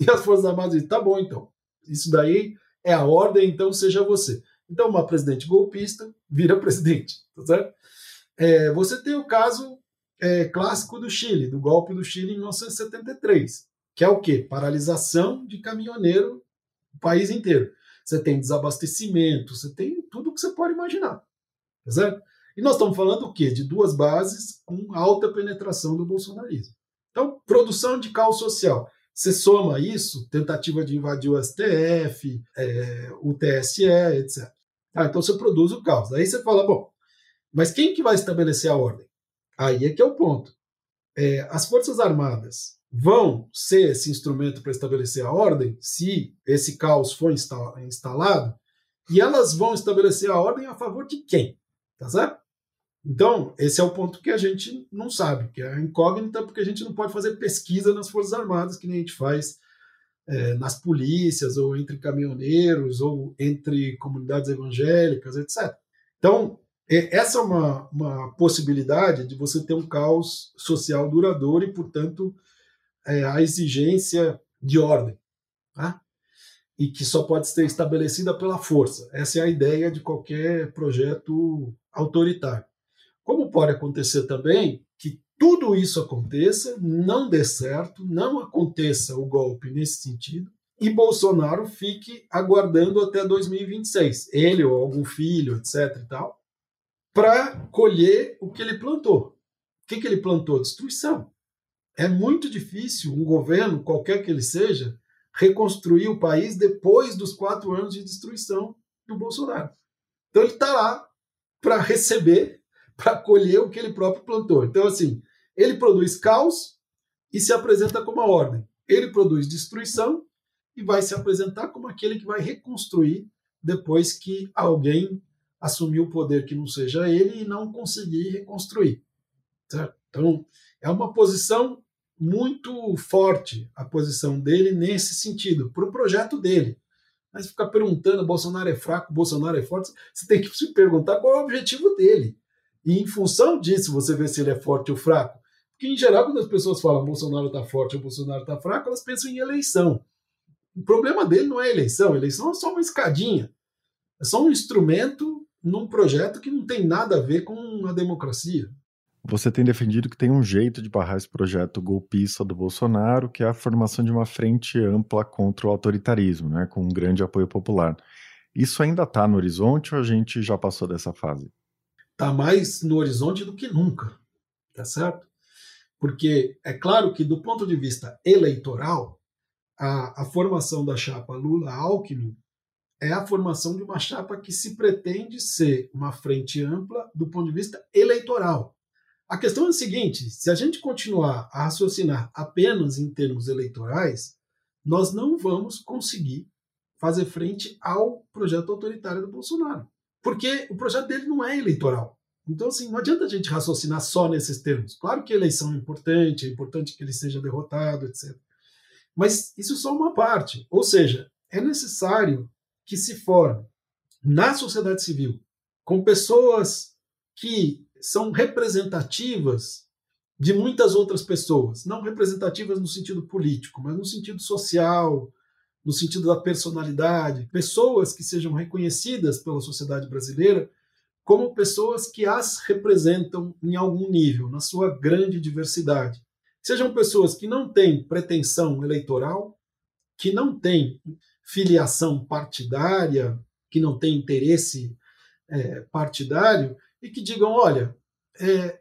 e as Forças Armadas dizem, tá bom então, isso daí é a ordem, então seja você. Então uma presidente golpista vira presidente, tá certo? É, você tem o caso é, clássico do Chile, do golpe do Chile em 1973 que é o quê? Paralisação de caminhoneiro o país inteiro. Você tem desabastecimento, você tem tudo que você pode imaginar. Tá certo? E nós estamos falando o quê? De duas bases com alta penetração do bolsonarismo. Então, produção de caos social. Você soma isso, tentativa de invadir o STF, é, o TSE, etc. Ah, então você produz o caos. Aí você fala, bom, mas quem que vai estabelecer a ordem? Aí é que é o ponto. É, as Forças Armadas vão ser esse instrumento para estabelecer a ordem, se esse caos for instalado, e elas vão estabelecer a ordem a favor de quem? Tá certo? Então, esse é o ponto que a gente não sabe, que é a incógnita, porque a gente não pode fazer pesquisa nas Forças Armadas, que nem a gente faz é, nas polícias, ou entre caminhoneiros, ou entre comunidades evangélicas, etc. Então, essa é uma, uma possibilidade de você ter um caos social duradouro e, portanto, é, a exigência de ordem. Tá? e que só pode ser estabelecida pela força. Essa é a ideia de qualquer projeto autoritário. Como pode acontecer também que tudo isso aconteça, não dê certo, não aconteça o golpe nesse sentido, e Bolsonaro fique aguardando até 2026, ele ou algum filho, etc. e tal, para colher o que ele plantou. O que, que ele plantou? Destruição. É muito difícil um governo, qualquer que ele seja, reconstruir o país depois dos quatro anos de destruição do Bolsonaro. Então ele está lá para receber, para colher o que ele próprio plantou. Então, assim, ele produz caos e se apresenta como a ordem. Ele produz destruição e vai se apresentar como aquele que vai reconstruir depois que alguém assumir o poder que não seja ele e não conseguir reconstruir. Certo? Então, é uma posição muito forte, a posição dele nesse sentido, para o projeto dele. Mas ficar perguntando, Bolsonaro é fraco, Bolsonaro é forte, você tem que se perguntar qual é o objetivo dele. E em função disso, você vê se ele é forte ou fraco. Porque, em geral, quando as pessoas falam Bolsonaro está forte ou Bolsonaro está fraco, elas pensam em eleição. O problema dele não é eleição, eleição é só uma escadinha. É só um instrumento num projeto que não tem nada a ver com a democracia. Você tem defendido que tem um jeito de barrar esse projeto golpista do Bolsonaro, que é a formação de uma frente ampla contra o autoritarismo, né, com um grande apoio popular. Isso ainda está no horizonte ou a gente já passou dessa fase? Está mais no horizonte do que nunca, tá certo? Porque é claro que, do ponto de vista eleitoral, a, a formação da chapa Lula-Alckmin é a formação de uma chapa que se pretende ser uma frente ampla do ponto de vista eleitoral. A questão é a seguinte: se a gente continuar a raciocinar apenas em termos eleitorais, nós não vamos conseguir fazer frente ao projeto autoritário do Bolsonaro. Porque o projeto dele não é eleitoral. Então, assim, não adianta a gente raciocinar só nesses termos. Claro que eleição é importante, é importante que ele seja derrotado, etc. Mas isso é só uma parte. Ou seja, é necessário que se forme na sociedade civil com pessoas que são representativas de muitas outras pessoas, não representativas no sentido político, mas no sentido social, no sentido da personalidade, pessoas que sejam reconhecidas pela sociedade brasileira como pessoas que as representam em algum nível, na sua grande diversidade. Sejam pessoas que não têm pretensão eleitoral, que não têm filiação partidária, que não têm interesse é, partidário, e que digam: olha, é,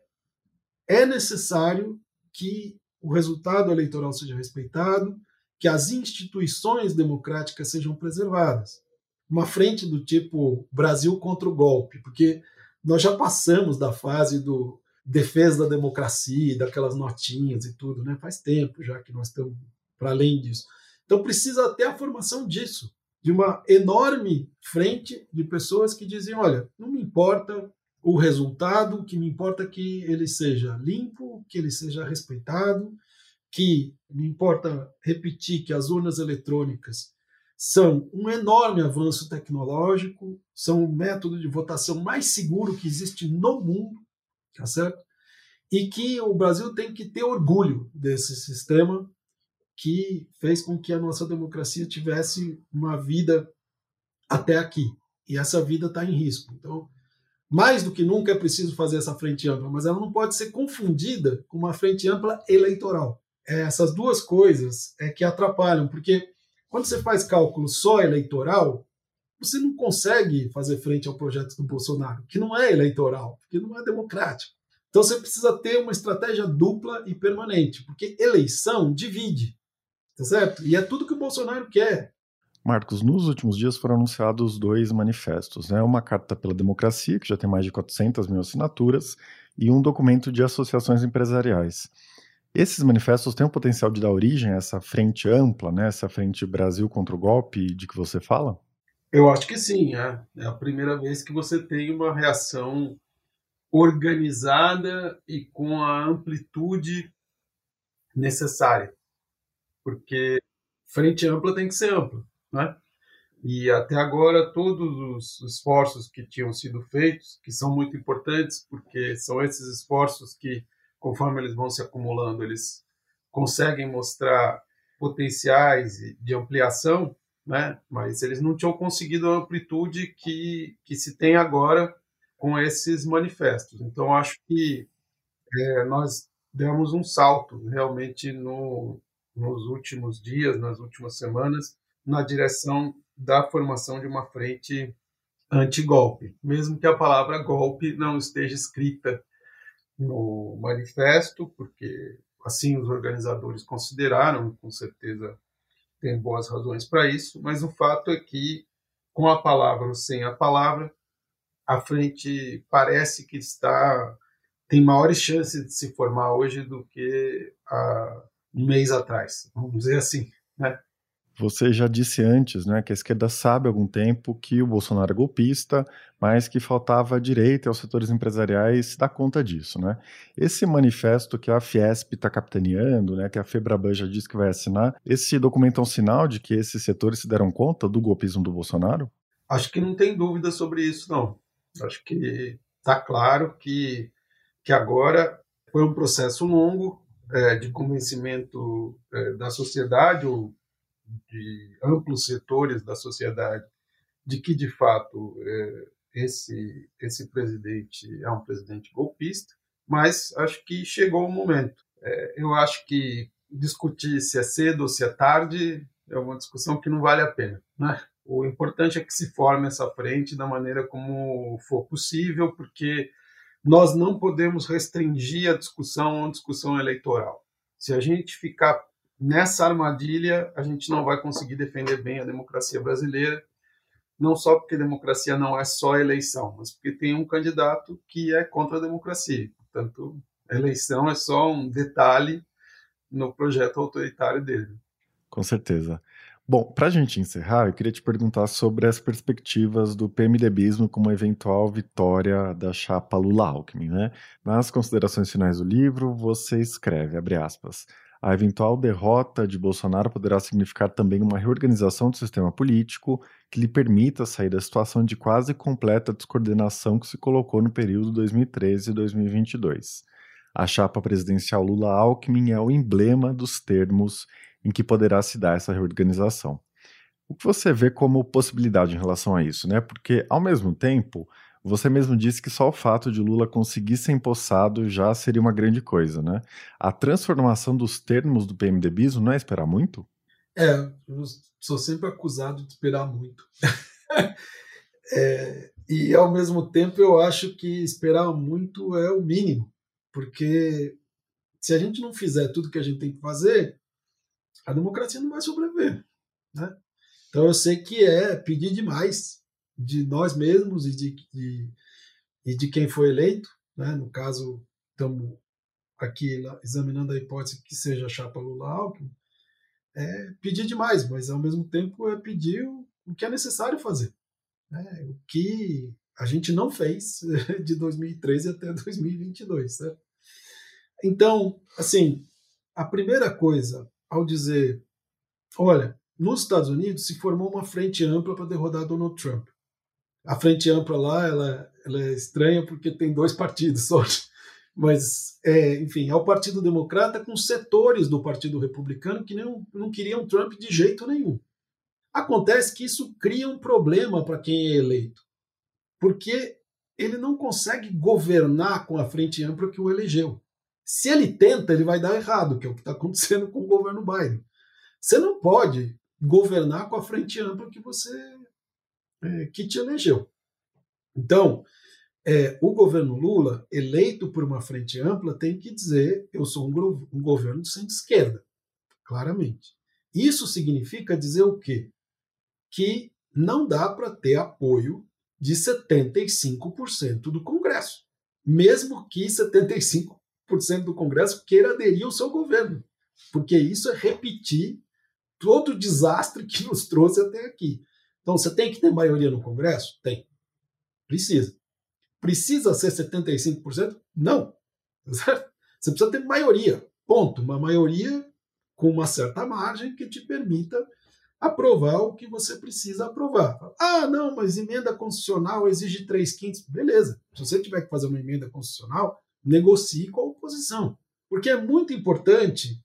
é necessário que o resultado eleitoral seja respeitado, que as instituições democráticas sejam preservadas. Uma frente do tipo Brasil contra o golpe, porque nós já passamos da fase do defesa da democracia, daquelas notinhas e tudo, né? Faz tempo já que nós estamos para além disso. Então precisa ter a formação disso, de uma enorme frente de pessoas que dizem, olha, não me importa o resultado, o que me importa é que ele seja limpo, que ele seja respeitado, que me importa repetir que as urnas eletrônicas são um enorme avanço tecnológico, são o método de votação mais seguro que existe no mundo, tá certo? E que o Brasil tem que ter orgulho desse sistema que fez com que a nossa democracia tivesse uma vida até aqui. E essa vida está em risco. Então, mais do que nunca é preciso fazer essa frente ampla, mas ela não pode ser confundida com uma frente ampla eleitoral. É, essas duas coisas é que atrapalham, porque quando você faz cálculo só eleitoral, você não consegue fazer frente ao projeto do Bolsonaro, que não é eleitoral, que não é democrático. Então você precisa ter uma estratégia dupla e permanente, porque eleição divide, tá certo? E é tudo que o Bolsonaro quer. Marcos, nos últimos dias foram anunciados dois manifestos, né? Uma carta pela democracia, que já tem mais de 400 mil assinaturas, e um documento de associações empresariais. Esses manifestos têm o potencial de dar origem a essa frente ampla, né? Essa frente Brasil contra o golpe de que você fala? Eu acho que sim, é. É a primeira vez que você tem uma reação organizada e com a amplitude necessária. Porque frente ampla tem que ser ampla, né? E até agora todos os esforços que tinham sido feitos, que são muito importantes, porque são esses esforços que, conforme eles vão se acumulando, eles conseguem mostrar potenciais de ampliação né? mas eles não tinham conseguido a amplitude que, que se tem agora com esses manifestos. Então, acho que é, nós demos um salto realmente no, nos últimos dias, nas últimas semanas, na direção da formação de uma frente anti-golpe, mesmo que a palavra golpe não esteja escrita no manifesto, porque assim os organizadores consideraram, com certeza tem boas razões para isso, mas o fato é que, com a palavra ou sem a palavra, a frente parece que está tem maiores chances de se formar hoje do que há um mês atrás, vamos dizer assim, né? Você já disse antes, né, que a esquerda sabe há algum tempo que o Bolsonaro é golpista, mas que faltava direito aos setores empresariais dar conta disso, né? Esse manifesto que a Fiesp está capitaneando, né, que a Febraban já disse que vai assinar, esse documento é um sinal de que esses setores se deram conta do golpismo do Bolsonaro? Acho que não tem dúvida sobre isso, não. Acho que está claro que, que agora foi um processo longo é, de convencimento é, da sociedade, ou de amplos setores da sociedade de que, de fato, é, esse, esse presidente é um presidente golpista, mas acho que chegou o momento. É, eu acho que discutir se é cedo ou se é tarde é uma discussão que não vale a pena. Né? O importante é que se forme essa frente da maneira como for possível, porque nós não podemos restringir a discussão a uma discussão eleitoral. Se a gente ficar nessa armadilha, a gente não vai conseguir defender bem a democracia brasileira, não só porque democracia não é só eleição, mas porque tem um candidato que é contra a democracia. Portanto, eleição é só um detalhe no projeto autoritário dele. Com certeza. Bom, para a gente encerrar, eu queria te perguntar sobre as perspectivas do PMDBismo como eventual vitória da chapa Lula-Alckmin, né? Nas considerações finais do livro, você escreve, abre aspas, a eventual derrota de Bolsonaro poderá significar também uma reorganização do sistema político que lhe permita sair da situação de quase completa descoordenação que se colocou no período 2013 e 2022. A chapa presidencial Lula-Alckmin é o emblema dos termos em que poderá se dar essa reorganização. O que você vê como possibilidade em relação a isso, né? Porque, ao mesmo tempo, você mesmo disse que só o fato de Lula conseguir ser empossado já seria uma grande coisa, né? A transformação dos termos do PMDBismo não é esperar muito? É, eu sou sempre acusado de esperar muito. é, e ao mesmo tempo eu acho que esperar muito é o mínimo, porque se a gente não fizer tudo que a gente tem que fazer, a democracia não vai sobreviver, né? Então eu sei que é pedir demais, de nós mesmos e de, de, e de quem foi eleito. Né? No caso, estamos aqui examinando a hipótese que seja chapa Lula-Alckmin. É pedir demais, mas ao mesmo tempo é pedir o, o que é necessário fazer. Né? O que a gente não fez de 2013 até 2022. Certo? Então, assim, a primeira coisa ao dizer, olha, nos Estados Unidos se formou uma frente ampla para derrotar Donald Trump a frente ampla lá ela, ela é estranha porque tem dois partidos só. Mas, é, enfim, é o Partido Democrata com setores do Partido Republicano que não, não queriam Trump de jeito nenhum. Acontece que isso cria um problema para quem é eleito, porque ele não consegue governar com a frente ampla que o elegeu. Se ele tenta, ele vai dar errado, que é o que está acontecendo com o governo Biden. Você não pode governar com a frente ampla que você é, que te elegeu. Então, é, o governo Lula, eleito por uma frente ampla, tem que dizer: eu sou um, um governo de centro-esquerda, claramente. Isso significa dizer o quê? Que não dá para ter apoio de 75% do Congresso, mesmo que 75% do Congresso queira aderir ao seu governo, porque isso é repetir todo o desastre que nos trouxe até aqui. Então, você tem que ter maioria no Congresso? Tem. Precisa. Precisa ser 75%? Não. Você precisa ter maioria. Ponto. Uma maioria com uma certa margem que te permita aprovar o que você precisa aprovar. Ah, não, mas emenda constitucional exige três quintos. Beleza. Se você tiver que fazer uma emenda constitucional, negocie com a oposição. Porque é muito importante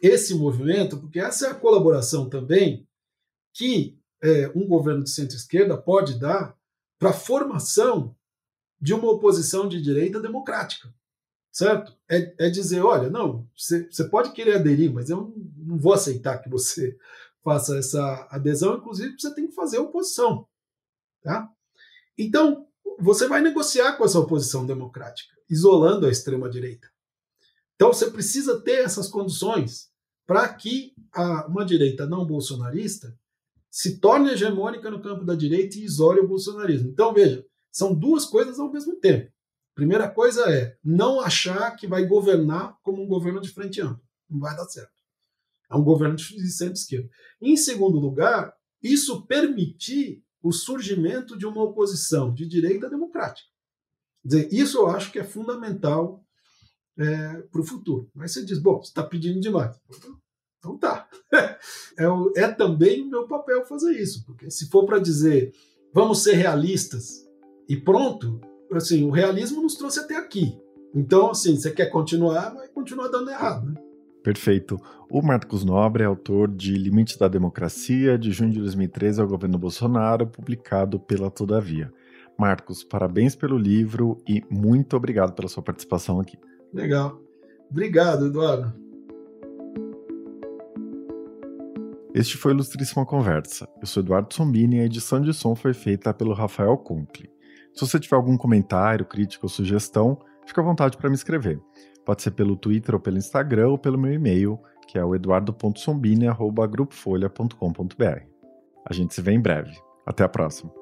esse movimento, porque essa é a colaboração também que é, um governo de centro-esquerda pode dar para a formação de uma oposição de direita democrática, certo? É, é dizer, olha, não, você pode querer aderir, mas eu não vou aceitar que você faça essa adesão, inclusive você tem que fazer oposição, tá? Então, você vai negociar com essa oposição democrática, isolando a extrema direita. Então, você precisa ter essas condições para que a, uma direita não bolsonarista se torne hegemônica no campo da direita e isole o bolsonarismo. Então, veja, são duas coisas ao mesmo tempo. Primeira coisa é não achar que vai governar como um governo de frente ampla. Não vai dar certo. É um governo de centro-esquerda. Em segundo lugar, isso permitir o surgimento de uma oposição de direita democrática. Dizer, isso eu acho que é fundamental é, para o futuro. Mas você diz, bom, você está pedindo demais. Então tá. É, é também o meu papel fazer isso, porque se for para dizer vamos ser realistas e pronto, assim, o realismo nos trouxe até aqui. Então, assim, você quer continuar, vai continuar dando errado, né? Perfeito. O Marcos Nobre é autor de Limites da Democracia, de junho de 2013 ao governo Bolsonaro, publicado pela Todavia. Marcos, parabéns pelo livro e muito obrigado pela sua participação aqui. Legal. Obrigado, Eduardo. Este foi Ilustríssima Conversa. Eu sou Eduardo Sombini e a edição de som foi feita pelo Rafael Conkle. Se você tiver algum comentário, crítica ou sugestão, fique à vontade para me escrever. Pode ser pelo Twitter ou pelo Instagram ou pelo meu e-mail, que é o eduardo.sombini.grupofolha.com.br. A gente se vê em breve. Até a próxima.